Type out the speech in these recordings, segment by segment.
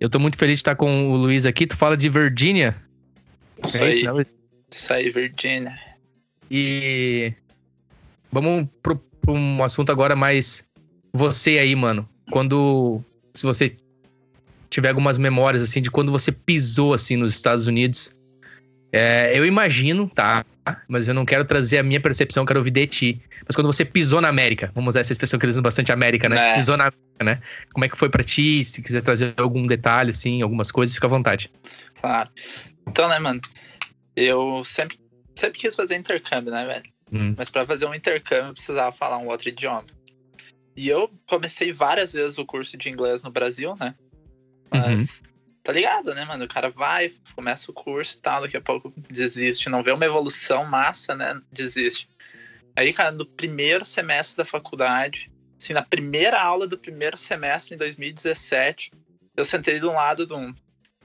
Eu tô muito feliz de estar com o Luiz aqui. Tu fala de Virgínia? Isso É aí. isso, né? Isso aí, Virginia. E vamos pro, pro um assunto agora mais você aí, mano. Quando se você tiver algumas memórias assim de quando você pisou assim nos Estados Unidos, é, eu imagino, tá? Mas eu não quero trazer a minha percepção, quero ouvir de ti. Mas quando você pisou na América, vamos usar essa expressão que eles usam bastante América, né? É. Pisou na América, né? Como é que foi pra ti? Se quiser trazer algum detalhe, assim, algumas coisas, fica à vontade. Claro. Então, né, mano? Eu sempre, sempre quis fazer intercâmbio, né, velho? Hum. Mas pra fazer um intercâmbio eu precisava falar um outro idioma. E eu comecei várias vezes o curso de inglês no Brasil, né? Mas, tá ligado, né, mano? O cara vai, começa o curso e tal, daqui a pouco desiste. Não vê uma evolução massa, né? Desiste. Aí, cara, no primeiro semestre da faculdade, assim, na primeira aula do primeiro semestre, em 2017, eu sentei um lado de um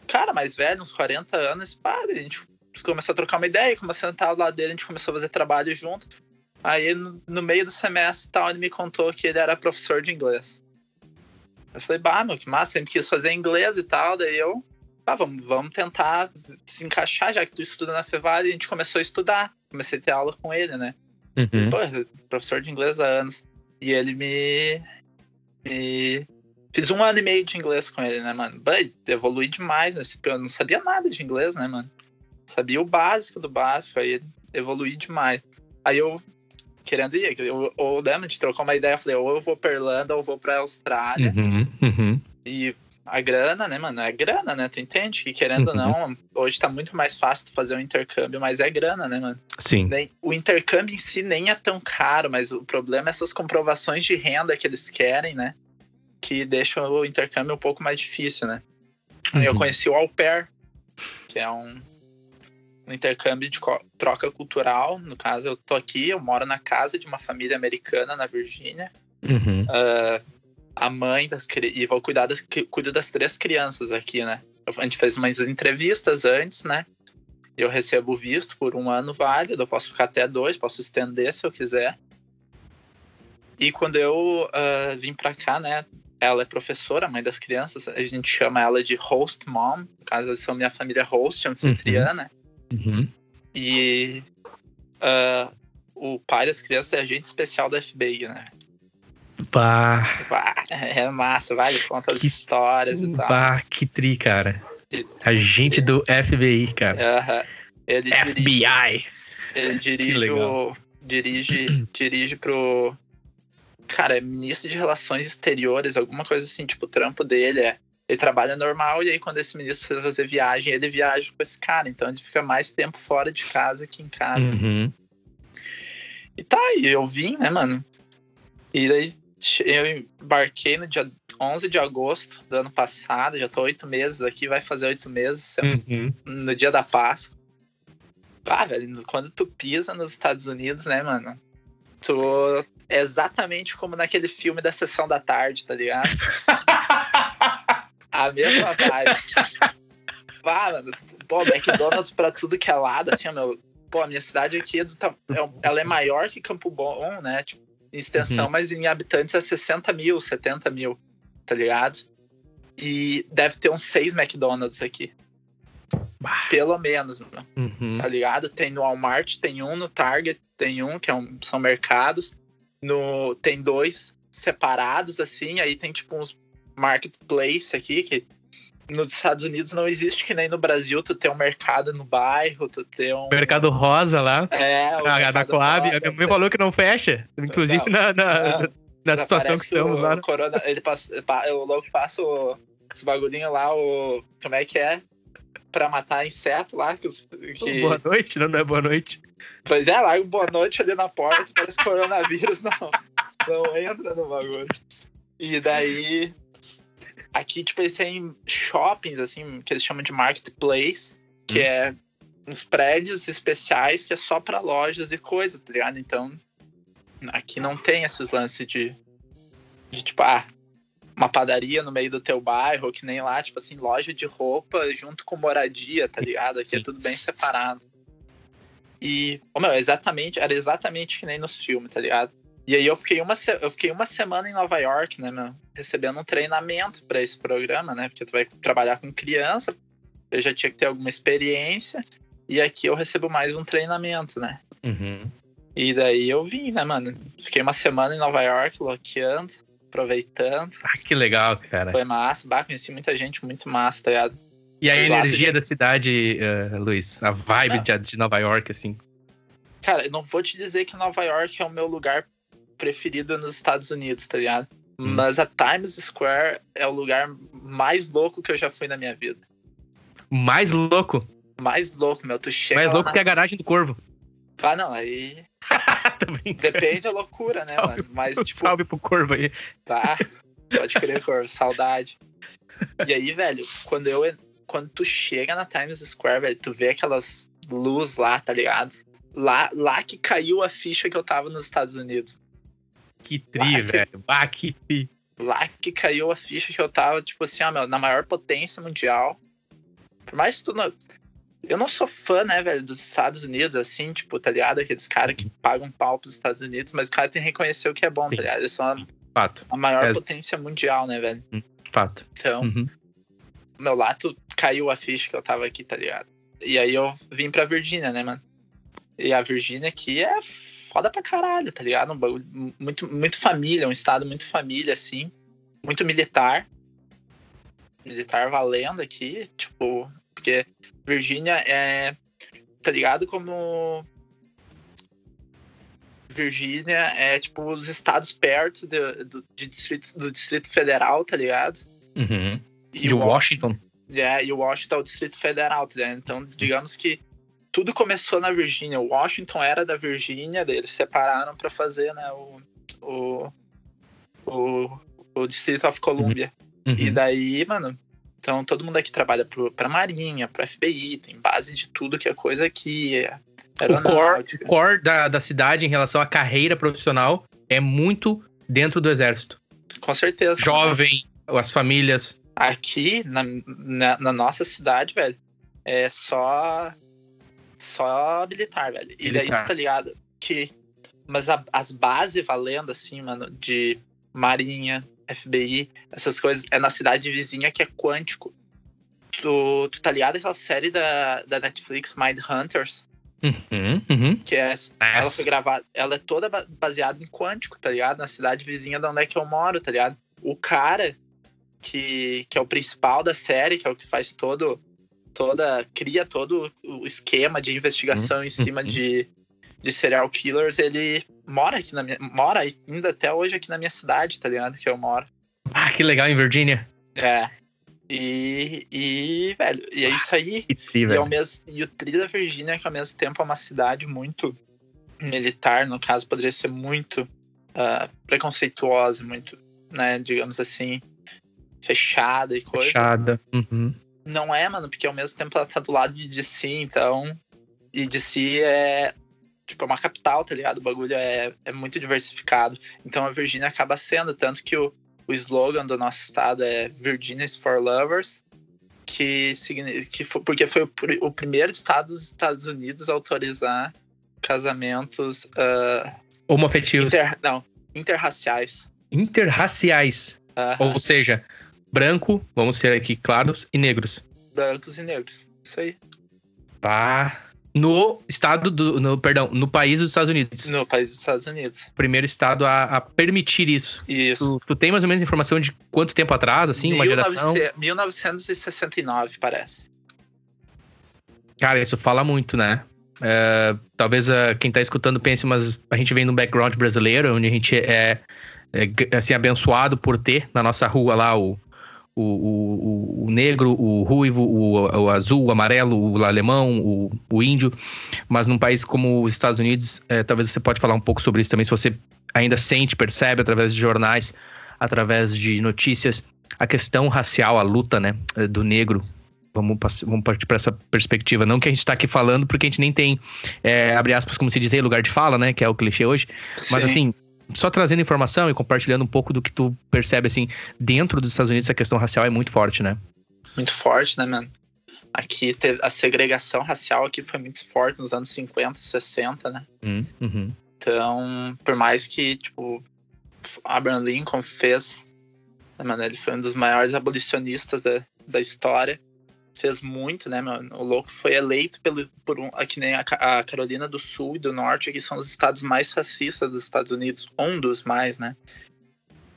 cara mais velho, uns 40 anos, pá, daí a gente começou a trocar uma ideia, começou a sentar ao lado dele, a gente começou a fazer trabalho junto. Aí, no, no meio do semestre e tal, ele me contou que ele era professor de inglês. Eu falei, bah, meu, que massa, sempre quis fazer inglês e tal, daí eu, ah, vamos, vamos tentar se encaixar, já que tu estuda na Fevale, e a gente começou a estudar. Comecei a ter aula com ele, né? Uhum. Pô, professor de inglês há anos. E ele me. me... Fiz um ano e meio de inglês com ele, né, mano? Evolui demais nesse. Eu não sabia nada de inglês, né, mano? Sabia o básico do básico, aí evolui demais. Aí eu, querendo ir, eu, eu lembro, a gente trocou uma ideia, eu falei, ou eu vou pra Irlanda ou eu vou pra Austrália. Uhum. Uhum. E a grana, né, mano? É grana, né? Tu entende que querendo ou Uhum. não, hoje tá muito mais fácil tu fazer um intercâmbio, mas é grana, né, mano? Sim. Nem- o intercâmbio em si nem é tão caro, mas o problema é essas comprovações de renda que eles querem, né? Que deixam o intercâmbio um pouco mais difícil, né? Eu Uhum. conheci o Au Pair, que é um, um intercâmbio de troca cultural. No caso, eu tô aqui, eu moro na casa de uma família americana na Virgínia. Uhum. Ah, a mãe das e vou cuidar das cuido das três crianças aqui, né? A gente fez umas entrevistas antes, né? Eu recebo visto por um ano válido, eu posso ficar até dois, posso estender se eu quiser. E quando eu ah, vim pra cá, né? Ela é professora, mãe das crianças, a gente chama ela de host mom, no caso, eles são minha família host, anfitriã, né? Uhum. E ah, o pai das crianças é agente especial da FBI, né? Bah, Bah, é massa, vai, ele conta as Que- histórias e tal. bah, que tri, cara. Agente do FBI, cara. Aham. Ele, dirige, FBI. ele dirige o. Dirige, dirige pro. Cara, é ministro de Relações Exteriores, alguma coisa assim, tipo, o trampo dele é. Ele trabalha normal e aí quando esse ministro precisa fazer viagem, ele viaja com esse cara. Então ele fica mais tempo fora de casa que em casa. Uhum. E tá, e eu vim, né, mano? E daí eu embarquei no dia 11 de agosto do ano passado, já tô oito meses aqui, vai fazer oito meses, Uhum. no dia da Páscoa. Ah, velho, quando tu pisa nos Estados Unidos, né, mano? Tu é exatamente como naquele filme da sessão da tarde, tá ligado? A mesma vibe. Mano, pô, McDonald's pra tudo que é lado, assim, ó, meu. Pô, a minha cidade aqui é do é ela é maior que Campo Bom, né? Tipo, em extensão, Uhum. mas em habitantes é 60 mil, 70 mil, tá ligado? E deve ter uns seis McDonald's aqui. Bah. Pelo menos, mano, Uhum. tá ligado? Tem no Walmart, tem um no Target, tem um que é um- são mercados. No, tem dois separados, assim, aí tem tipo uns marketplace aqui, que nos Estados Unidos não existe que nem no Brasil, tu tem um mercado no bairro, tu tem um. Mercado Rosa lá. É, o A, da mercado Coab. fora, A minha mãe falou que não fecha. Inclusive Não. na, na, Não. na Já situação que estamos o, lá. o Corona, ele passa, pa- o louco passa o, esse bagulhinho lá, o. Como é que é? Pra matar inseto lá. Que, que- Boa noite, não, não é boa noite. Pois é, larga boa noite ali na porta, parece coronavírus não, não entra no bagulho. E daí. Aqui, tipo, eles têm shoppings, assim, que eles chamam de marketplace, que Hum. é uns prédios especiais que é só pra lojas e coisas, tá ligado? Então, aqui não tem esses lances de, de tipo, ah, uma padaria no meio do teu bairro, que nem lá, tipo assim, loja de roupa junto com moradia, tá ligado? Aqui é tudo bem separado. E, ô, meu, exatamente, era exatamente que nem nos filmes, tá ligado? E aí eu fiquei uma, eu fiquei uma semana em Nova York, né, meu? Recebendo um treinamento para esse programa, né? Porque tu vai trabalhar com criança, eu já tinha que ter alguma experiência. E aqui eu recebo mais um treinamento, né? Uhum. E daí eu vim, né, mano? Fiquei uma semana em Nova York, loqueando, aproveitando. Ah, que legal, cara. Foi massa. Bah, conheci muita gente muito massa, tá ligado? E a Exato, energia gente. da cidade, uh, Luiz? A vibe de, de Nova York, assim. Cara, eu não vou te dizer que Nova York é o meu lugar preferido nos Estados Unidos, tá ligado? Hum. Mas a Times Square é o lugar mais louco que eu já fui na minha vida. Mais louco. Mais louco, meu. Tu chega Mais louco na... que a garagem do Corvo. Ah, não, aí depende da loucura, né, Salve. mano? Mas, tipo, Salve pro Corvo aí. Tá, pode crer, cor, saudade. E aí, velho, quando eu quando tu chega na Times Square, velho, tu vê aquelas luzes lá, tá ligado? Lá, lá que caiu a ficha que eu tava nos Estados Unidos. Que tri, Ah, velho. Ah, que tri. Lá que caiu a ficha que eu tava, tipo assim, ó, meu, na maior potência mundial. Por mais que tu não. Eu não sou fã, né, velho, dos Estados Unidos, assim, tipo, tá ligado? Aqueles caras que pagam pau pros Estados Unidos, mas o cara tem que reconhecer o que é bom, Sim. tá ligado? Eles são a, Fato, a maior É. potência mundial, né, velho? fato. Então, Uhum. meu lato caiu a ficha que eu tava aqui, tá ligado? E aí eu vim pra Virgínia, né, mano? E a Virgínia aqui é foda pra caralho, tá ligado? Um bagulho muito, muito família, um estado muito família, assim. Muito militar. Militar valendo aqui, tipo, porque Virgínia é. Tá ligado como. Virgínia é tipo os estados perto do, do, de distrito, do Distrito Federal, tá ligado? Uhum. E De o Washington. é, e o Washington é o Distrito Federal, tá ligado? Então, digamos que tudo começou na Virgínia. O Washington era da Virgínia, daí eles separaram pra fazer, né, o, o, o, o Distrito of Columbia. E Uhum. daí, mano, então todo mundo aqui trabalha pro, pra Marinha, pra FBI, tem base de tudo que é coisa aqui. O core, o core da, da cidade em relação à carreira profissional é muito dentro do exército. Com certeza. Jovem, as famílias. Aqui, na, na, na nossa cidade, velho, é só. Só militar, velho. E daí Militar. tu tá ligado que. Mas a- as bases valendo, assim, mano, de Marinha, FBI, essas coisas, é na cidade vizinha que é quântico. Tu, tu tá ligado aquela série da, da Netflix, Mind Hunters? Uhum, uhum. Que é. Ela Nossa. foi gravada. Ela é toda ba- baseada em quântico, tá ligado? Na cidade vizinha de onde é que eu moro, tá ligado? O cara que, que é o principal da série, que é o que faz todo. Toda. cria todo o esquema de investigação em cima uhum. de, de serial killers, ele mora aqui na minha. Mora ainda até hoje aqui na minha cidade, tá ligado? Que eu moro. Ah, que legal em Virgínia. É. E, e velho, e é isso aí. Que tri, E, ao velho. mesmo, e o Tri da Virgínia, que ao mesmo tempo é uma cidade muito militar, no caso, poderia ser muito ah, preconceituosa, muito, né, digamos assim, fechada e coisa. Fechada. Uhum. Não é, mano, porque ao mesmo tempo ela tá do lado de DC, então. E DC é. Tipo, é uma capital, tá ligado? O bagulho é, é muito diversificado. Então a Virgínia acaba sendo, tanto que o, o slogan do nosso estado é Virginia is for Lovers, que, que foi, porque foi o, o primeiro estado dos Estados Unidos a autorizar casamentos ah, Homoafetivos. inter, não, interraciais. Interraciais. Ou seja, branco, vamos ser aqui claros, e negros. brancos e negros. Isso aí. Pá. No estado do. No, perdão, no país dos Estados Unidos. No país dos Estados Unidos. Primeiro estado a, a permitir isso. Isso. Tu, tu tem mais ou menos informação de quanto tempo atrás, assim, uma geração? 1900 1969, parece. Cara, isso fala muito, né? É, talvez ah, quem tá escutando pense, mas a gente vem num background brasileiro, onde a gente é, é, g- assim, abençoado por ter na nossa rua lá o, o, o, o negro, o ruivo, o, o azul, o amarelo, o alemão, o, o índio. Mas num país como os Estados Unidos, é, talvez você pode falar um pouco sobre isso também, se você ainda sente, percebe através de jornais, através de notícias, a questão racial, a luta, né, eh, do negro. Vamos, vamos partir para essa perspectiva. Não que a gente está aqui falando, porque a gente nem tem, é, abre aspas, como se diz aí, lugar de fala, né? Que é o clichê hoje. Mas Sim. assim, só trazendo informação e compartilhando um pouco do que tu percebe, assim, dentro dos Estados Unidos, essa questão racial é muito forte, né? Muito forte, né, mano? Aqui a segregação racial aqui foi muito forte nos anos 50, 60, né? Hum, uhum. Então, por mais que, tipo, Abraham Lincoln fez, né, mano, ele foi um dos maiores abolicionistas da, da história, fez muito, né, mano? O louco foi eleito pelo, por um, aqui nem a, a Carolina do Sul e do Norte, que são os estados mais racistas dos Estados Unidos, um dos mais, né?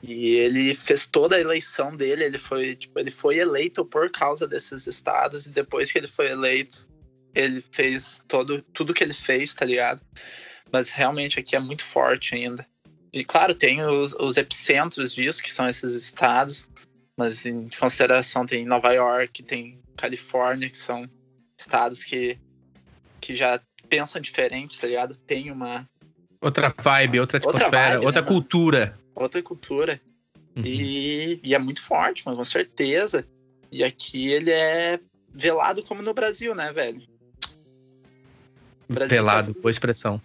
E ele fez toda a eleição dele, ele foi, tipo, ele foi eleito por causa desses estados e depois que ele foi eleito, ele fez todo tudo que ele fez, tá ligado? Mas realmente aqui é muito forte ainda. E claro, tem os, os epicentros disso, que são esses estados, mas em consideração tem Nova York, tem Califórnia, que são estados que, que já pensam diferente, tá ligado? Tem uma. Outra vibe, outra atmosfera, outra, vibe, outra né, cultura outra cultura. Uhum. E, e, é muito forte, mas com certeza. E aqui ele é velado como no Brasil, né, velho? Brasil velado, tá, boa expressão.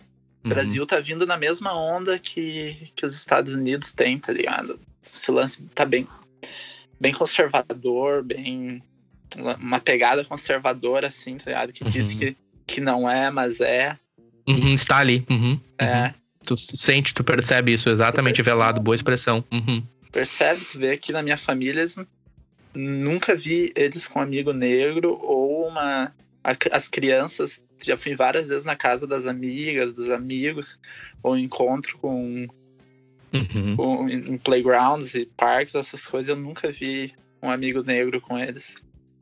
O uhum. Brasil tá vindo na mesma onda que, que os Estados Unidos têm, tá ligado? Esse lance tá bem, bem conservador, bem. Uma pegada conservadora, assim, tá ligado? Que uhum. diz que, que não é, mas é. Uhum, está ali. Uhum, é. Uhum. Tu sente, tu percebe isso, exatamente, velado, boa expressão. Uhum. Percebe, tu vê aqui na minha família, eles, nunca vi eles com um amigo negro ou uma. As crianças, já fui várias vezes na casa das amigas, dos amigos, ou encontro com. Uhum. com em playgrounds e parques, essas coisas, eu nunca vi um amigo negro com eles.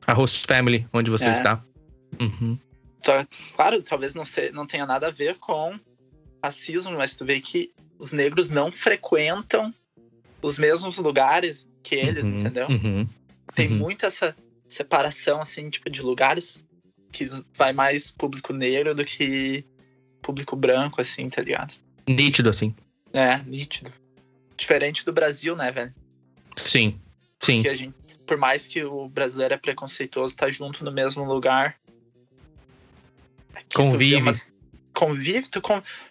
A host family, onde você é. está. Uhum. Então, claro, talvez não, não tenha nada a ver com racismo, mas tu vê que os negros não frequentam os mesmos lugares que eles, uhum, entendeu? Uhum, Tem uhum. muito essa separação, assim, tipo, de lugares que vai mais público negro do que público branco, assim, tá ligado? Nítido, assim. É, nítido. Diferente do Brasil, né, velho? Sim, sim. Porque a gente, por mais que o brasileiro é preconceituoso, tá junto no mesmo lugar. Convive. Umas, convive, tu,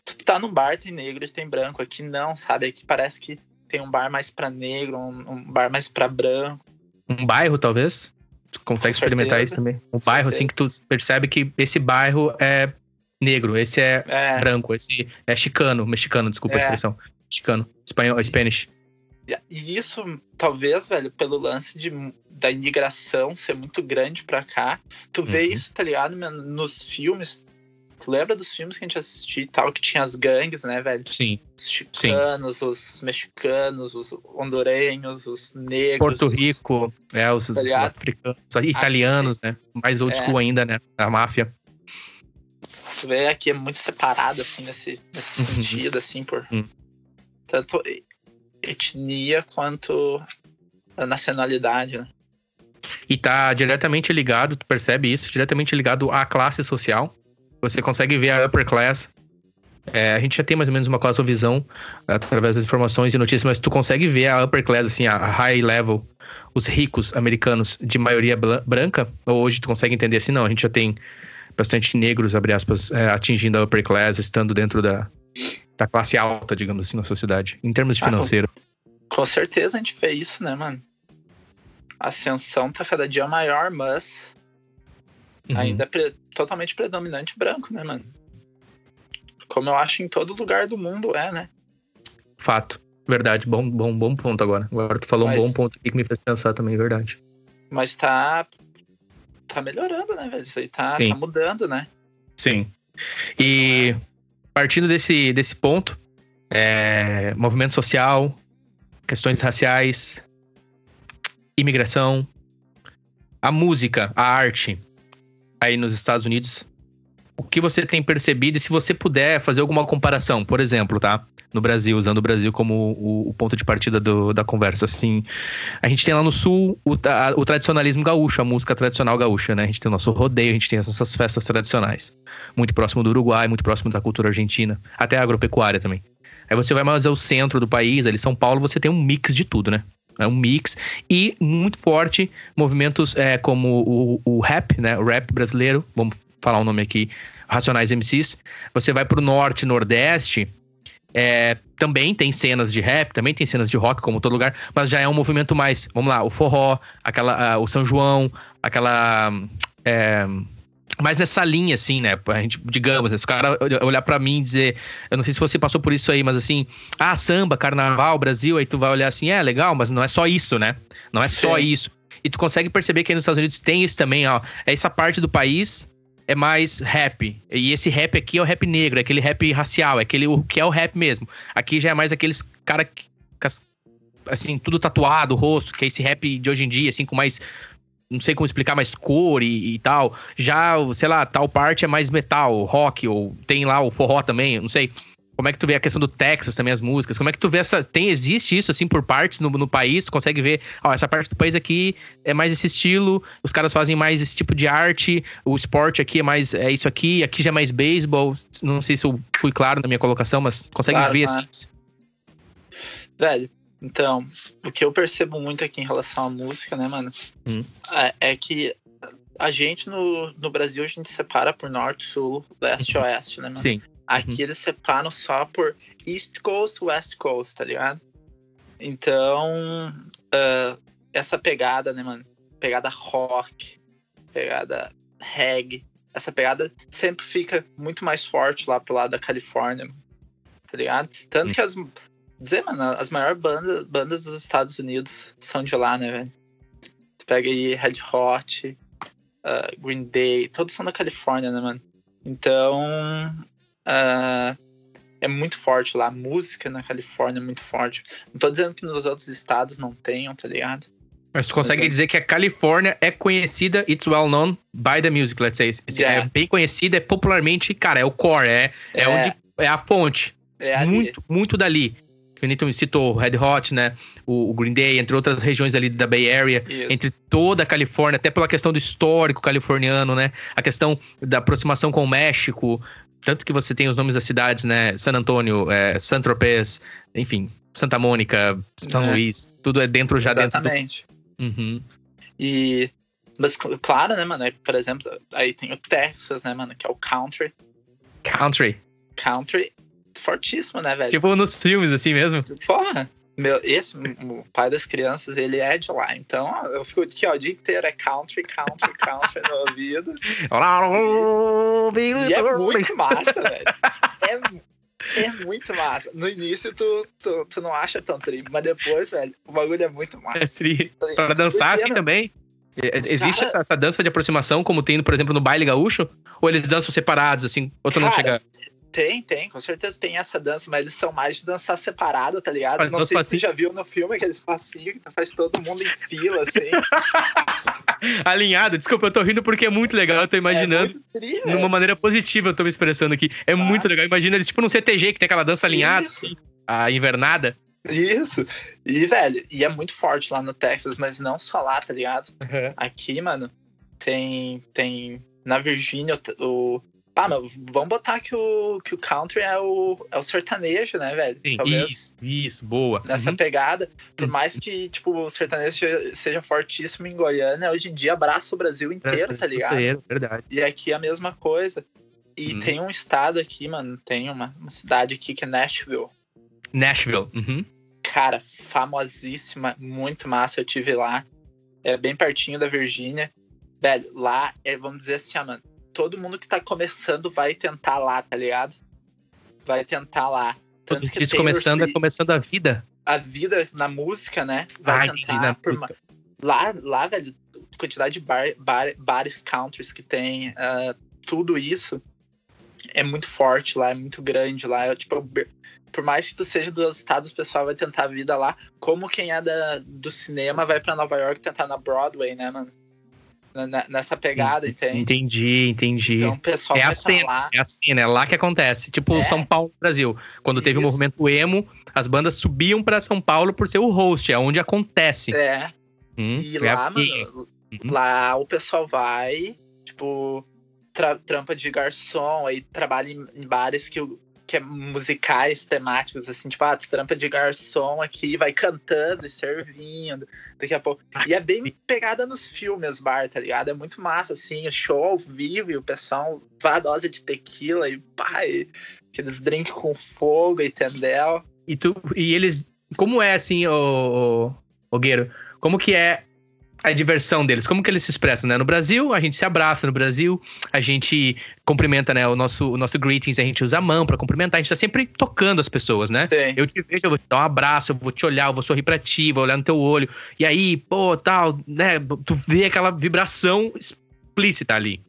tu tá num bar, tem negro e tem branco. Aqui não, sabe? Aqui parece que tem um bar mais pra negro, um, um bar mais pra branco. Um bairro, talvez? Tu consegue Com experimentar isso também. Um bairro, certeza. assim, que tu percebe que esse bairro é negro, esse é, é. branco, esse é chicano, mexicano, desculpa é. a expressão. Chicano, espanhol, Spanish. E isso, talvez, velho, pelo lance de, da imigração ser muito grande pra cá, tu vê uhum. isso, tá ligado, nos filmes, Tu lembra dos filmes que a gente assistiu e tal, que tinha as gangues, né, velho? Sim. Os chicanos, Sim. os mexicanos, os hondurenhos, os negros. Porto Rico, é, os, tá os africanos, italianos, aqui, né? Mais old school é. ainda, né? A máfia. Tu vê aqui é muito separado, assim, nesse, nesse uhum. sentido, assim, por uhum. Tanto etnia quanto a nacionalidade, né? E tá diretamente ligado, tu percebe isso, diretamente ligado à classe social. Você consegue ver a upper class. É, a gente já tem mais ou menos uma visão através das informações e notícias, mas tu consegue ver a upper class, assim, a high level, os ricos americanos de maioria branca, ou hoje tu consegue entender assim, não, a gente já tem bastante negros, abre aspas, é, atingindo a upper class, estando dentro da, da classe alta, digamos assim, na sociedade, em termos de financeiro. Ah, com, com certeza a gente vê isso, né, mano? A ascensão tá cada dia maior, mas uhum. ainda é pre totalmente predominante branco, né, mano? Como eu acho em todo lugar do mundo é, né? Fato. Verdade. Bom, bom, bom ponto agora. Agora tu falou mas, um bom ponto aqui que me fez pensar também, verdade. Mas tá. Tá melhorando, né, velho? Isso aí tá, tá mudando, né? Sim. E partindo desse, desse ponto, é, movimento social, questões raciais, imigração, a música, a arte, aí nos Estados Unidos, o que você tem percebido e se você puder fazer alguma comparação, por exemplo, tá? No Brasil, usando o Brasil como o, o ponto de partida do, da conversa, assim. A gente tem lá no Sul o, a, o, tradicionalismo gaúcho, a música tradicional gaúcha, né? A gente tem o nosso rodeio, a gente tem as nossas festas tradicionais. Muito próximo do Uruguai, muito próximo da cultura argentina, até a agropecuária também. Aí você vai mais ao centro do país, ali São Paulo, você tem um mix de tudo, né? É um mix. E muito forte movimentos é, como o, o rap, né? O rap brasileiro. Vamos falar o um nome aqui. Racionais MCs. Você vai pro norte, nordeste. É, também tem cenas de rap, também tem cenas de rock, como todo lugar, mas já é um movimento mais, vamos lá, o forró, aquela, uh, o São João, aquela. É, mais nessa linha, assim, né? A gente, digamos, né? se o cara olhar para mim e dizer, eu não sei se você passou por isso aí, mas assim, ah, samba, carnaval, Brasil, aí tu vai olhar assim, é legal, mas não é só isso, né? Não é só Sim. isso. E tu consegue perceber que aí nos Estados Unidos tem isso também, ó. Essa parte do país é mais rap. E esse rap aqui é o rap negro, é aquele rap racial, é aquele o que é o rap mesmo. Aqui já é mais aqueles cara assim, tudo tatuado, rosto, que é esse rap de hoje em dia, assim, com mais não sei como explicar, mais cor e, e, tal. Já, sei lá, tal parte é mais metal, rock, ou tem lá o forró também, não sei. Como é que tu vê a questão do Texas também, as músicas? Como é que tu vê essa. Tem, existe isso, assim, por partes no, no país? Tu consegue ver, ó, essa parte do país aqui é mais esse estilo, os caras fazem mais esse tipo de arte, o esporte aqui é mais. É isso aqui, aqui já é mais beisebol. Não sei se eu fui claro na minha colocação, mas consegue claro, ver claro. assim. Velho, então, o que eu percebo muito aqui em relação à música, né, mano, hum. é, é, que a gente no, no Brasil a gente separa por norte, sul, leste e uhum. oeste, né, mano? Sim. Aqui uhum. eles separam só por East Coast, West Coast, tá ligado? Então, uh, essa pegada, né, mano? Pegada rock, pegada reggae, essa pegada sempre fica muito mais forte lá pro lado da Califórnia, tá ligado? Tanto uhum. que as, dizer, mano, as maiores bandas, bandas dos Estados Unidos são de lá, né, velho? Tu pega aí Red Hot, uh, Green Day, todos são da Califórnia, né, mano? Então, uh, é muito forte lá. A música na Califórnia é muito forte. Não tô dizendo que nos outros estados não tenham, tá ligado? Mas tu consegue dizer que a Califórnia é conhecida, it's well known by the music, let's say. Yeah. É bem conhecida, é popularmente, cara, é o core, é, é, é. onde é a fonte. É muito, muito dali que o Newton citou, Red Hot, né? O, o, Green Day, entre outras regiões ali da Bay Area, Isso. entre toda a Califórnia, até pela questão do histórico californiano, né? A questão da aproximação com o México, tanto que você tem os nomes das cidades, né? San Antônio, é, San Tropez, enfim, Santa Mônica, São é. Luís, tudo é dentro já Exatamente. dentro. Do... Uhum. E mas claro, né, mano? Por exemplo, aí tem o Texas, né, mano? Que é o country. Country. Country fortíssimo, né, velho? Tipo nos filmes, assim mesmo? Porra! Meu, esse, o pai das crianças, ele é de lá. Então, eu fico aqui, ó, o dia inteiro é country, country, country no ouvido. e é muito massa, velho. É, é muito massa. No início, tu, tu, tu não acha tão tri, mas depois, velho, o bagulho é muito massa. É tri. Pra dançar assim também? É, existe cara... essa, essa, dança de aproximação, como tem, por exemplo, no baile gaúcho? Ou eles dançam separados, assim? Ou tu cara, não chega. Tem, tem, com certeza tem essa dança, mas eles são mais de dançar separado, tá ligado? Não sei se você já viu no filme aqueles passinhos que faz todo mundo em fila, assim. Alinhado, desculpa, eu tô rindo porque é muito legal, eu tô imaginando. É tri, numa maneira positiva, eu tô me expressando aqui. É ah. muito legal. Imagina eles, tipo, num CTG que tem aquela dança alinhada, assim, a invernada. Isso. E, velho, e é muito forte lá no Texas, mas não só lá, tá ligado? Uhum. Aqui, mano, tem. Tem. Na Virgínia, o, ah, mas vamos botar que o, que o country é o, é o sertanejo, né, velho? Sim, Talvez isso, isso, boa. Nessa uhum. pegada. Por mais que, tipo, o sertanejo seja fortíssimo em Goiânia, hoje em dia abraça o Brasil inteiro, tá ligado? Inteiro, verdade. E aqui é a mesma coisa. E uhum. tem um estado aqui, mano, tem uma, uma cidade aqui que é Nashville. Nashville, uhum. Cara, famosíssima, muito massa, eu tive lá. É bem pertinho da Virgínia. Velho, lá, é, vamos dizer assim, mano, todo mundo que tá começando vai tentar lá, tá ligado? Vai tentar lá. Tanto que Taylor começando é começando a vida. A vida na música, né? Vai Ai, tentar por uma... lá, lá, velho, quantidade de bar, bar, bares countries que tem, uh, tudo isso é muito forte lá, é muito grande lá. É, tipo, por mais que tu seja dos Estados, o pessoal vai tentar a vida lá. Como quem é da, do cinema vai para Nova York tentar na Broadway, né, mano? Nessa pegada, entende? Entendi, entendi. Então, o pessoal é a cena, lá. É a cena, é lá que acontece. Tipo é. São Paulo, Brasil. Quando Isso. teve o movimento emo, as bandas subiam para São Paulo por ser o host, é onde acontece. É. Hum, e é lá, mano, uhum. lá o pessoal vai, tipo, tra trampa de garçom, aí trabalha em, em bares que o que é musicais temáticos, assim, tipo, ah, tu trampa de garçom aqui, vai cantando e servindo, daqui a pouco. E é bem pegada nos filmes, bar, tá ligado? É muito massa, assim, o show ao vivo e o pessoal a dose de tequila e pai, aqueles drinks com fogo, entendeu? E tu, e eles, como é assim, o, o Gueiro, como que é a diversão deles, como que eles se expressam, né? No Brasil, a gente se abraça no Brasil, a gente cumprimenta, né? O nosso, o nosso greetings, a gente usa a mão para cumprimentar, a gente tá sempre tocando as pessoas, né? Sim. Eu te vejo, eu vou te dar um abraço, eu vou te olhar, eu vou sorrir pra ti, vou olhar no teu olho, e aí, pô, tal, né? Tu vê aquela vibração explícita ali.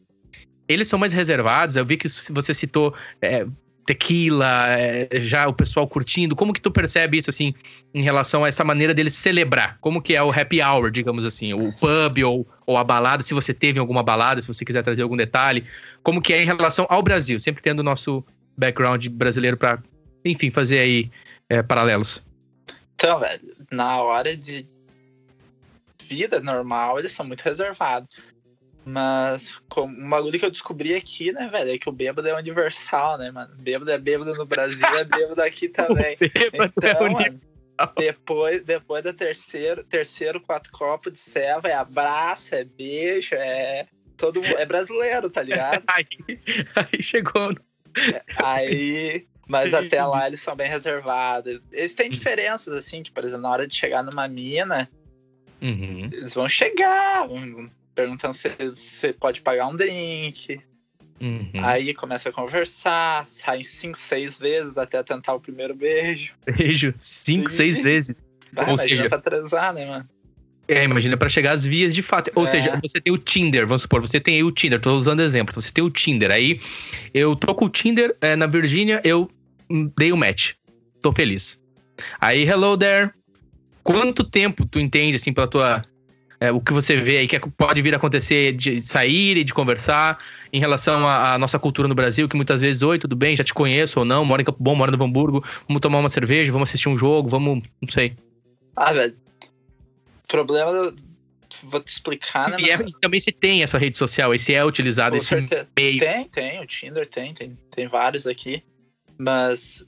Eles são mais reservados, eu vi que você citou é, tequila, é, já o pessoal curtindo. Como que tu percebe isso, assim, em relação a essa maneira deles celebrar? Como que é o happy hour, digamos assim, o pub ou, ou a balada, se você teve alguma balada, se você quiser trazer algum detalhe. Como que é em relação ao Brasil, sempre tendo o nosso background brasileiro para, enfim, fazer aí é, paralelos. Então, velho, na hora de vida normal, eles são muito reservados. Mas como, um bagulho que eu descobri aqui, né, velho, é que o bêbado é universal, né, mano? Bêbado é bêbado no Brasil, é bêbado aqui também. então, é mano, depois, depois do terceiro, terceiro, quatro copos de ceva, é abraço, é beijo, é. Todo mundo, é brasileiro, tá ligado? aí, aí chegou. É, aí. Mas até lá eles são bem reservados. Eles têm diferenças, assim, que, por exemplo, na hora de chegar numa mina, uhum. eles vão chegar, vão perguntando se você pode pagar um drink. Uhum. Aí começa a conversar, saem cinco, seis vezes até tentar o primeiro beijo. Beijo? Cinco, seis vezes. Bah, Ou seja, pra transar, né, mano? É, imagina para chegar às vias de fato. Ou é. seja, você tem o Tinder, vamos supor, você tem aí o Tinder, tô usando exemplo, você tem o Tinder. Aí eu tô com o Tinder é, na Virgínia, eu dei o um match. Tô feliz. Aí, hello there. Quanto tempo tu entende, assim, pela tua é, o que você vê aí que pode vir a acontecer de sair e de conversar em relação à, à, nossa cultura no Brasil, que muitas vezes, oi, tudo bem, já te conheço ou não, moro em Campo Bom, moro no Hamburgo, vamos tomar uma cerveja, vamos assistir um jogo, vamos, não sei. Ah, velho, problema, vou te explicar, né? E é, também se tem essa rede social, esse é utilizado, Com esse certeza. meio. Tem, tem, o Tinder tem, tem, tem vários aqui, mas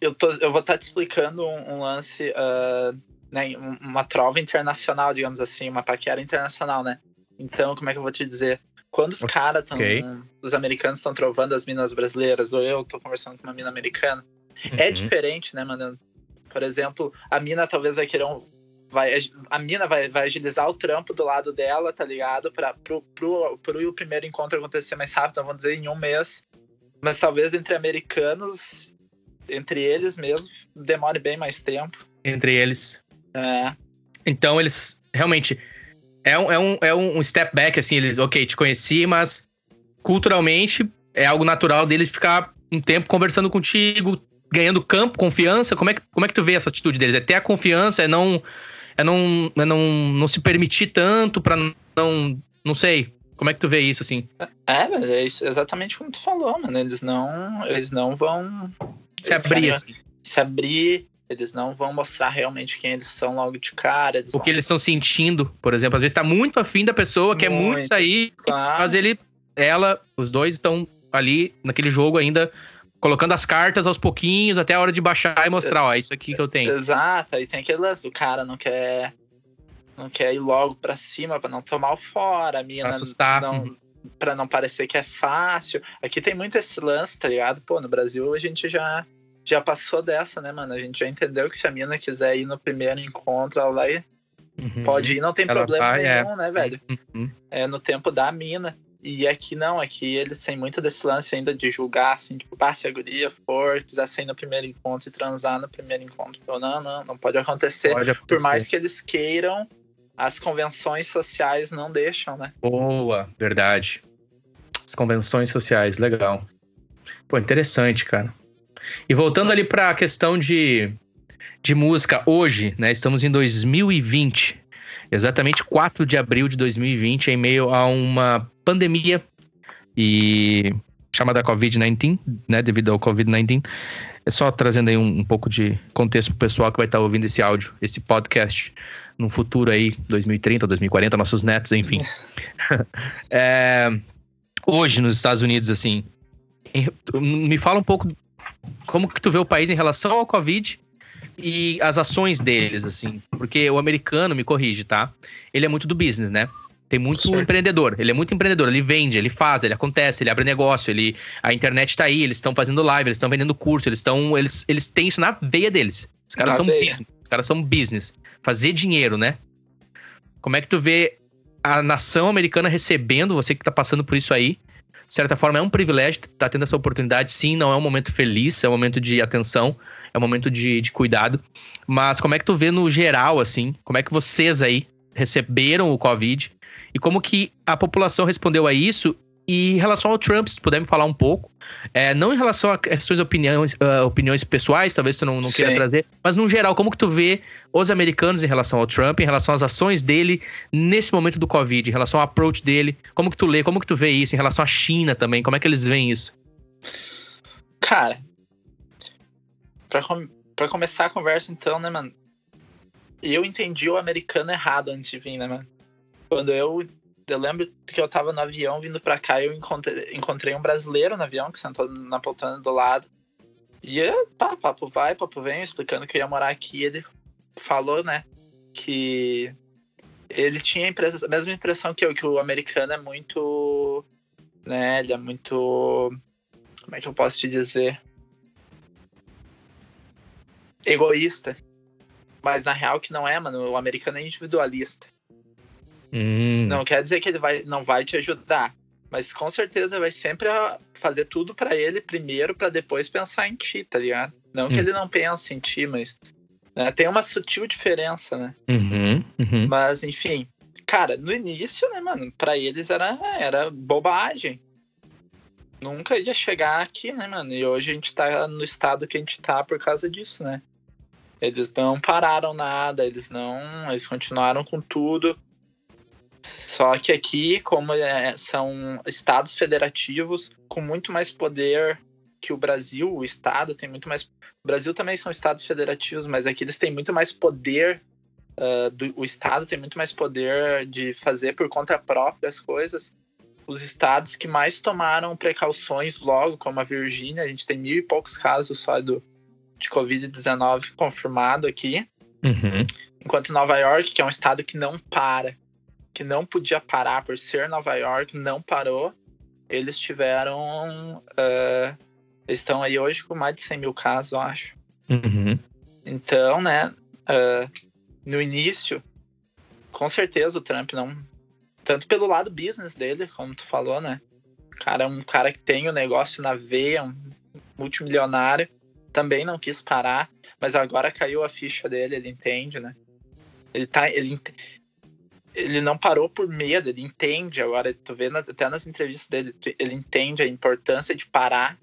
eu, tô, eu vou estar tá te explicando um, um lance... Uh, né, uma trova internacional, digamos assim, uma paquera internacional, né? Então, como é que eu vou te dizer? Quando os caras estão. Okay. Os americanos estão trovando as minas brasileiras, ou eu tô conversando com uma mina americana, é uhum. é diferente, né, mano? Por exemplo, a mina talvez vai querer um. Vai, a mina vai, vai agilizar o trampo do lado dela, tá ligado? Pra, pro, pro, pro o primeiro encontro acontecer mais rápido, vamos dizer, em um mês. Mas talvez entre americanos, entre eles mesmo, demore bem mais tempo. Entre eles. É. Então eles realmente. É um, é, um, é um step back, assim, eles, ok, te conheci, mas culturalmente é algo natural deles ficar um tempo conversando contigo, ganhando campo, confiança. Como é que, como é que tu vê essa atitude deles? É ter a confiança, é não. É não, é não, não se permitir tanto pra não. Não sei. Como é que tu vê isso, assim? É, mas é isso, exatamente como tu falou, mano. Eles não. Eles não vão. Se abrir, assim. Se abrir eles não vão mostrar realmente quem eles são logo de cara. o que eles estão sentindo, por exemplo. Às vezes tá muito afim da pessoa, muito, quer muito sair, claro. mas ele, ela, os dois estão ali naquele jogo ainda colocando as cartas aos pouquinhos até a hora de baixar e mostrar, ó, isso aqui que eu tenho. Exato, aí tem aquele lance do cara não quer não quer ir logo para cima para não tomar o fora, a mina pra assustar. não para não parecer que é fácil. Aqui tem muito esse lance, tá ligado? Pô, no Brasil a gente já já passou dessa, né, mano? A gente já entendeu que se a mina quiser ir no primeiro encontro, ela vai. Uhum. Pode ir, não tem ela problema vai, nenhum, é. né, velho? Uhum. É no tempo da mina. E aqui não, aqui eles têm muito desse lance ainda de julgar, assim, tipo, ah, se a guria for, quiser sair no primeiro encontro e transar no primeiro encontro. Eu, não, não, não pode acontecer. pode acontecer. Por mais que eles queiram, as convenções sociais não deixam, né? Boa, verdade. As convenções sociais, legal. Pô, interessante, cara. E voltando ali para a questão de, de música hoje, né? Estamos em 2020, exatamente 4 de abril de 2020, em meio a uma pandemia e chamada Covid-19, né? Devido ao Covid-19. É só trazendo aí um, um pouco de contexto pro pessoal que vai estar tá ouvindo esse áudio, esse podcast no futuro aí, 2030, 2040, nossos netos, enfim. é, hoje nos Estados Unidos, assim, me fala um pouco como que tu vê o país em relação ao Covid e as ações deles, assim? Porque o americano, me corrige, tá? Ele é muito do business, né? Tem muito certo. empreendedor. Ele é muito empreendedor. Ele vende, ele faz, ele acontece, ele abre negócio, ele a internet tá aí, eles estão fazendo live, eles estão vendendo curso, eles estão eles, eles têm isso na veia deles. Os caras na são veia. business. Os caras são business. Fazer dinheiro, né? Como é que tu vê a nação americana recebendo você que tá passando por isso aí? Certa forma, é um privilégio estar tá tendo essa oportunidade. Sim, não é um momento feliz, é um momento de atenção, é um momento de, de cuidado. Mas como é que tu vê no geral, assim? Como é que vocês aí receberam o Covid? E como que a população respondeu a isso e em relação ao Trump, se puder me falar um pouco, é, não em relação a questões opiniões, uh, opiniões pessoais, talvez tu não, não queira trazer, mas no geral, como que tu vê os americanos em relação ao Trump, em relação às ações dele nesse momento do Covid, em relação ao approach dele, como que tu lê, como que tu vê isso, em relação à China também, como é que eles veem isso? Cara, pra, com pra começar a conversa então, né, mano, eu entendi o americano errado antes de vir, né, mano? Quando eu eu lembro que eu tava no avião vindo pra cá e eu encontrei, encontrei um brasileiro no avião que sentou na poltrona do lado. E pá, papo vai, papo vem, explicando que eu ia morar aqui. Ele falou, né, que ele tinha a, a mesma impressão que eu, que o americano é muito. né, ele é muito. Como é que eu posso te dizer? Egoísta. Mas na real que não é, mano. O americano é individualista. Hum. Não quer dizer que ele vai, não vai te ajudar, mas com certeza vai sempre fazer tudo para ele primeiro para depois pensar em ti, tá ligado? Não hum. que ele não pense em ti, mas né, tem uma sutil diferença, né? Uhum, uhum. Mas enfim, cara, no início, né, mano, para eles era era bobagem. Nunca ia chegar aqui, né, mano? E hoje a gente tá no estado que a gente tá por causa disso, né? Eles não pararam nada, eles não. Eles continuaram com tudo. Só que aqui, como é, são estados federativos com muito mais poder que o Brasil, o Estado tem muito mais. O Brasil também são estados federativos, mas aqui eles têm muito mais poder. Uh, do, o Estado tem muito mais poder de fazer por conta própria as coisas. Os estados que mais tomaram precauções logo, como a Virgínia, a gente tem mil e poucos casos só do, de Covid-19 confirmado aqui. Uhum. Enquanto Nova York, que é um estado que não para, que não podia parar por ser Nova York, não parou. Eles tiveram. Uh, eles estão aí hoje com mais de 100 mil casos, eu acho. Uhum. Então, né, uh, no início, com certeza o Trump não. Tanto pelo lado business dele, como tu falou, né? O cara é um cara que tem o negócio na veia, um multimilionário, também não quis parar, mas agora caiu a ficha dele, ele entende, né? Ele tá. Ele, ele não parou por medo, ele entende agora, tô vendo até nas entrevistas dele, ele entende a importância de parar.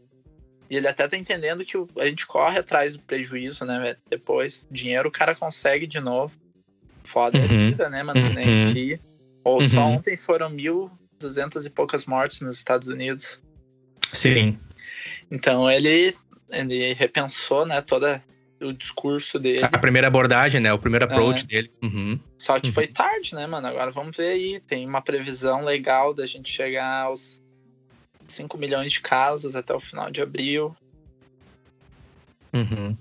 E ele até tá entendendo que a gente corre atrás do prejuízo, né? Depois, dinheiro o cara consegue de novo. Foda uhum. a vida, né, mano? Uhum. Nem aqui. Ou uhum. só ontem foram mil duzentas e poucas mortes nos Estados Unidos. Sim. Então ele, ele repensou, né, toda o discurso dele. A primeira abordagem, né? O primeiro approach é. dele. Uhum. Só que uhum. foi tarde, né, mano? Agora vamos ver aí. Tem uma previsão legal da gente chegar aos 5 milhões de casos até o final de abril. Uhum.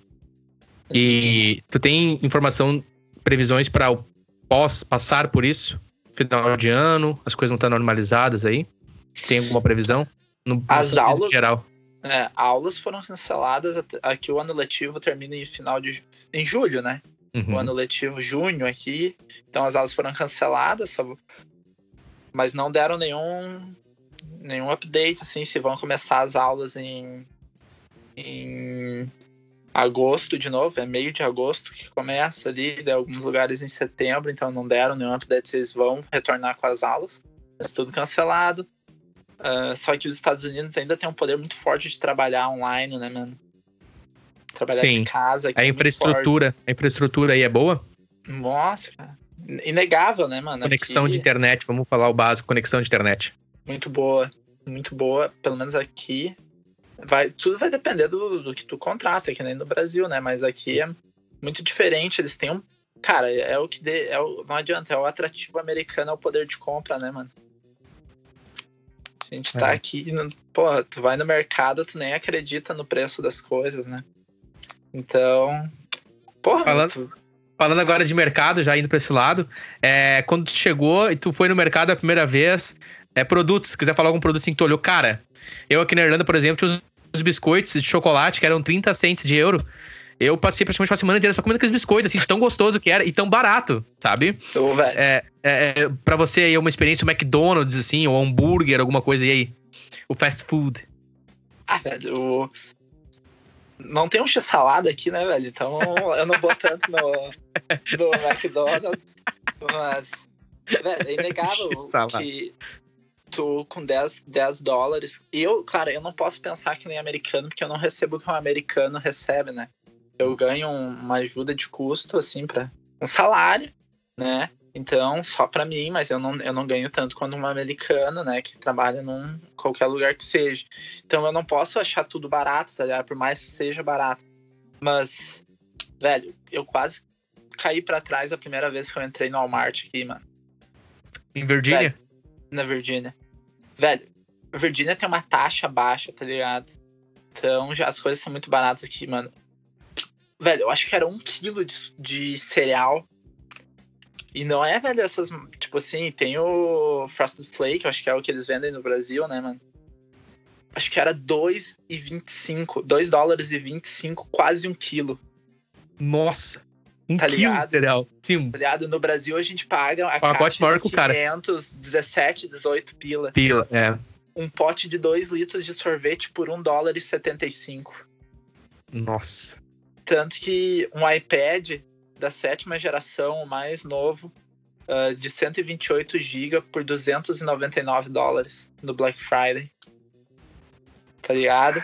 E tu tem informação, previsões para o pós passar por isso? Final de ano, as coisas não estão normalizadas aí? Tem alguma previsão? No, as aulas geral. É, aulas foram canceladas. Aqui o ano letivo termina em final de em julho, né? Uhum. O ano letivo junho aqui. Então as aulas foram canceladas, só... mas não deram nenhum nenhum update assim se vão começar as aulas em em agosto de novo, é meio de agosto que começa ali, de alguns lugares em setembro, então não deram nenhum update se eles vão retornar com as aulas. Mas tudo cancelado. Uh, só que os Estados Unidos ainda tem um poder muito forte de trabalhar online, né, mano? Trabalhar Sim. de casa. A é infraestrutura, a infraestrutura aí é boa? Nossa, inegável, né, mano? Conexão aqui... de internet, vamos falar o básico, conexão de internet. Muito boa, muito boa, pelo menos aqui. Vai, tudo vai depender do, do que tu contrata, que nem no Brasil, né? Mas aqui é muito diferente, eles têm um. Cara, é o que de, é o, não adianta, é o atrativo americano, é o poder de compra, né, mano? A gente tá é. aqui, porra, tu vai no mercado, tu nem acredita no preço das coisas, né? Então, porra, falando, tu... falando agora de mercado, já indo pra esse lado, é, quando tu chegou e tu foi no mercado a primeira vez, é, produtos, se quiser falar algum produto assim que tu olhou, cara, eu aqui na Irlanda, por exemplo, tinha os biscoitos de chocolate que eram 30 cents de euro. Eu passei praticamente uma semana inteira só comendo aqueles biscoitos, assim, de tão gostoso que era e tão barato, sabe? Ô, velho. É, é, é, pra você aí, uma experiência, o McDonald's, assim, ou hambúrguer, alguma coisa, e aí? O fast food. Ah, velho, o- não tem um x-salada aqui, né, velho? Então eu não vou tanto no, no McDonald's. Mas, velho, é inegável que tu com 10, 10 dólares. Eu, claro, eu não posso pensar que nem americano, porque eu não recebo o que um americano recebe, né? Eu ganho um- uma ajuda de custo, assim, pra um salário, né? Então, só pra mim, mas eu não, eu não ganho tanto quanto um americano, né? Que trabalha num qualquer lugar que seja. Então eu não posso achar tudo barato, tá ligado? Por mais que seja barato. Mas, velho, eu quase caí pra trás a primeira vez que eu entrei no Walmart aqui, mano, Em Virgínia? na Virgínia. Velho, a Virgínia tem uma taxa baixa, tá ligado? Então já as coisas são muito baratas aqui, mano. Velho, eu acho que era um quilo de, de cereal. E não é, velho, essas. Tipo assim, tem o Frosted Flake, eu acho que é o que eles vendem no Brasil, né, mano? Acho que era 2,25. 2 dólares e 25, quase um quilo. Nossa. Um Tá quilo ligado? de cereal. Sim, Tá ligado? No Brasil a gente paga a Pacote caixa maior que o cara. 500, 17, 18 pila. pila. É. Um pote de 2 litros de sorvete por 1 dólar e 75. Nossa. Tanto que um iPad da sétima geração, o mais novo, ah, de 128 GB por 299 dólares no Black Friday. Tá ligado?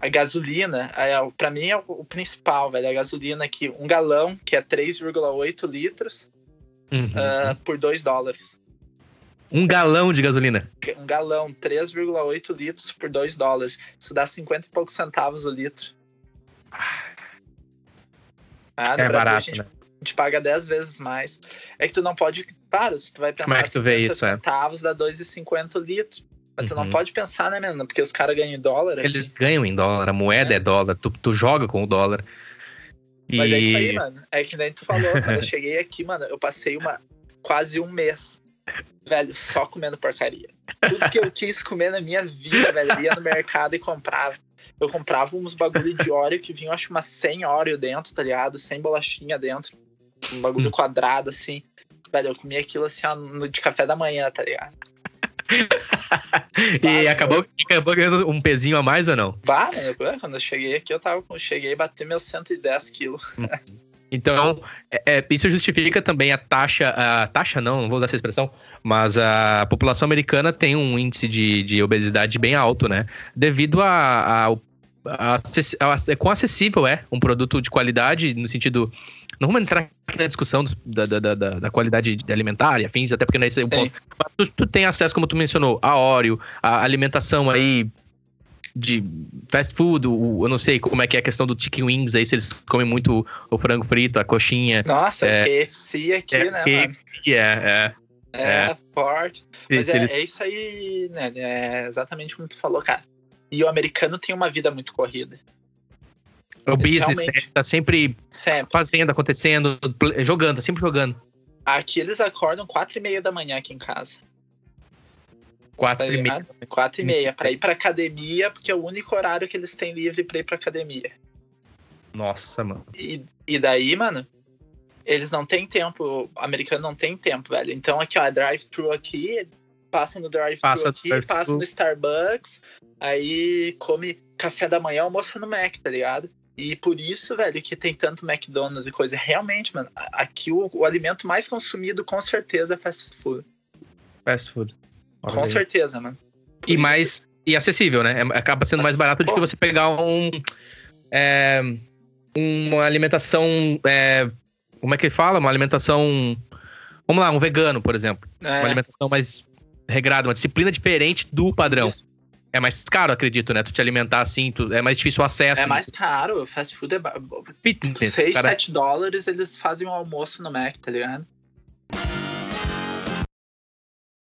A gasolina, é, pra mim é o, principal, velho. A gasolina aqui, um galão, que é 3,8 litros, Uhum. ah, por 2 dólares. Um galão de gasolina. Um galão, 3,8 litros por 2 dólares. Isso dá 50 e poucos centavos o litro. Ah, no é Brasil barato, a gente né? a gente paga 10 vezes mais. É que tu não pode. Claro, se tu vai pensar Como é que tu vê 50 isso, é? centavos dá 2,50 o litro. Mas tu não Uhum. pode pensar, né, mano? Porque os caras ganham em dólar. aqui. Eles ganham em dólar, a moeda é, dólar, tu, tu joga com o dólar. E... Mas é isso aí, mano. É que nem tu falou, quando eu cheguei aqui, mano, eu passei uma quase um mês, velho, só comendo porcaria. Tudo que eu quis comer na minha vida, velho, eu ia no mercado e comprava. Eu comprava uns bagulho de óleo que vinha, eu acho, umas 100 óleo dentro, tá ligado? 100 bolachinha dentro. Um bagulho Hum. quadrado, assim. Velho, eu comia aquilo assim, ó, no- de café da manhã, tá ligado? e acabou, acabou ganhando um pezinho a mais ou não? Bah, eu- quando eu cheguei aqui, eu tava com. Cheguei a bater meus 110 quilos. Então, é- é, isso justifica também a taxa. A taxa não, não vou usar essa expressão, mas a população americana tem um índice de, de obesidade bem alto, né? Devido a. a, a, a- é quão acessível é um produto de qualidade, no sentido. Não vamos entrar aqui na discussão dos- da, da, da, da- da qualidade alimentar e afins, até porque não é esse o ponto. Mas tu, tu tem acesso, como tu mencionou, a óleo, a alimentação aí de fast food, o- eu não sei como é que é a questão do chicken wings aí, se eles comem muito o frango frito, a coxinha. Nossa, É. KFC aqui, é, né, que- mano? É, é. É, É. forte. Mas é, eles- é isso aí, né? É exatamente como tu falou, cara. E o americano tem uma vida muito corrida. o business né, realmente- tá sempre Sempre. fazendo, acontecendo, jogando, sempre jogando. Aqui eles acordam quatro e meia da manhã aqui em casa. Quatro Tá e meia. Quatro e meia. Pra ir pra academia, porque é o único horário que eles têm livre pra ir pra academia. Nossa, mano. E, e daí, mano, eles não têm tempo. O americano não tem tempo, velho. Então aqui, ó, é drive-thru aqui, passa no drive-thru Passa aqui, drive-thru. passa no Starbucks, aí come café da manhã, almoça no Mac, tá ligado? E por isso, velho, que tem tanto McDonald's e coisa. Realmente, mano, aqui o, o alimento mais consumido com certeza é fast food. Fast food. Olha Com aí. certeza, mano. Por E isso- mais. E acessível, né? É- Acaba sendo mais barato do que você pegar um. é, uma alimentação. é, como é que fala? Uma alimentação. Vamos lá, um vegano, por exemplo. É, Uma alimentação mais regrada, uma disciplina diferente do padrão. É mais caro, acredito, né? Tu te alimentar assim, tu- é mais difícil o acesso. é mais caro, fast food é ba- Fitness, 6, cara. 7 dólares, eles fazem um almoço no Mac, tá ligado?